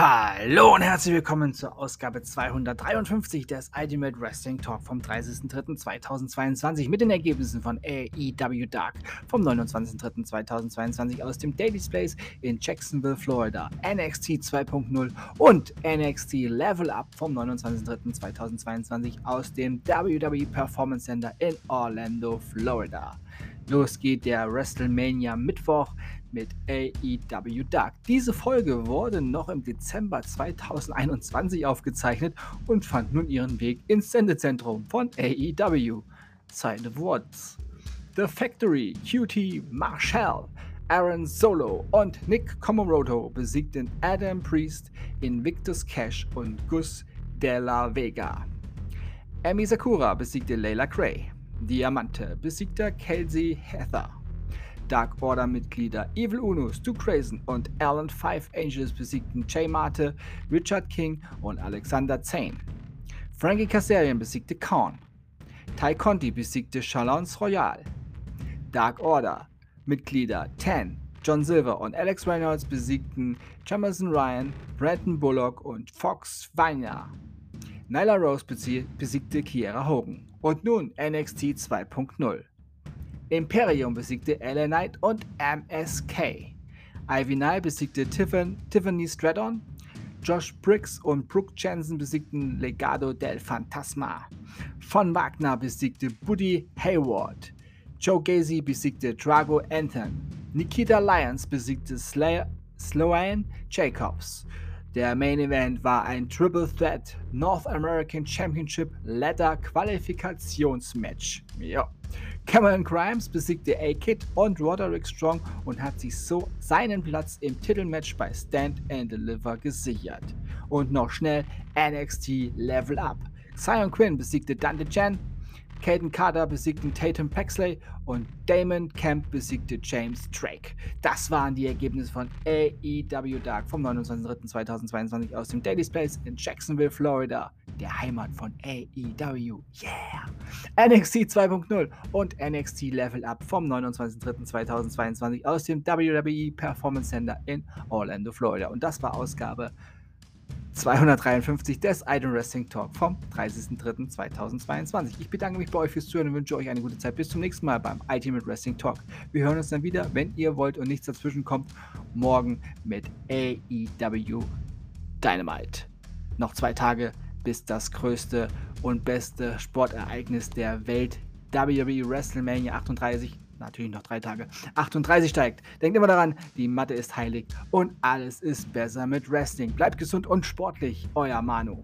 Hallo und herzlich willkommen zur Ausgabe 253 des Ultimate Wrestling Talk vom 30.03.2022 mit den Ergebnissen von AEW Dark vom 29.03.2022 aus dem Daily Place in Jacksonville, Florida, NXT 2.0 und NXT Level Up vom 29.03.2022 aus dem WWE Performance Center in Orlando, Florida. Los geht der WrestleMania Mittwoch mit AEW Dark. Diese Folge wurde noch im Dezember 2021 aufgezeichnet und fand nun ihren Weg ins Sendezentrum von AEW. Side of Words. The Factory, QT, Marshall, Aaron Solo und Nick Comoroto besiegten Adam Priest, Invictus Cash und Gus de la Vega. Amy Sakura besiegte Layla Gray. Diamante besiegte Kelsey Heather. Dark Order-Mitglieder Evil Uno, Stu Crazen und Alan Five Angels besiegten Jay Marte, Richard King und Alexander Zane. Frankie Kazarian besiegte Korn. Ty Conti besiegte Chalons Royal. Dark Order Mitglieder Tan, John Silver und Alex Reynolds besiegten Jamerson Ryan, Brandon Bullock und Fox Weiner. Nyla Rose besiegte Kiera Hogan. Und nun NXT 2.0. Imperium besiegte LA Knight und MSK. Ivy Nye besiegte Tiffany, Tiffany Stratton. Josh Briggs und Brooke Jensen besiegten Legado del Fantasma. Von Wagner besiegte Buddy Hayward. Joe Gacy besiegte Drago Anton. Nikita Lyons besiegte Sloan Jacobs. Der Main Event war ein Triple Threat North American Championship Ladder Qualifikationsmatch. Ja. Cameron Grimes besiegte A-Kid und Roderick Strong und hat sich so seinen Platz im Titelmatch bei Stand and Deliver gesichert. Und noch schnell NXT Level Up. Sion Quinn besiegte Dante Chen, Caden Carter besiegten Tatum Paxley und Damon Camp besiegte James Drake. Das waren die Ergebnisse von AEW Dark vom 29.03.2022 aus dem Daily's Place in Jacksonville, Florida, der Heimat von AEW. Yeah! NXT 2.0 und NXT Level Up vom 29.03.2022 aus dem WWE Performance Center in Orlando, Florida. Und das war Ausgabe 253 des Idol Wrestling Talk vom 30.03.2022. Ich bedanke mich bei euch fürs Zuhören und wünsche euch eine gute Zeit. Bis zum nächsten Mal beim Ultimate Wrestling Talk. Wir hören uns dann wieder, wenn ihr wollt und nichts dazwischen kommt, morgen mit AEW Dynamite. Noch zwei Tage bis das größte und beste Sportereignis der Welt, WWE WrestleMania 38 natürlich noch drei Tage, 38 steigt. Denkt immer daran, die Mathe ist heilig und alles ist besser mit Wrestling. Bleibt gesund und sportlich, euer Manu.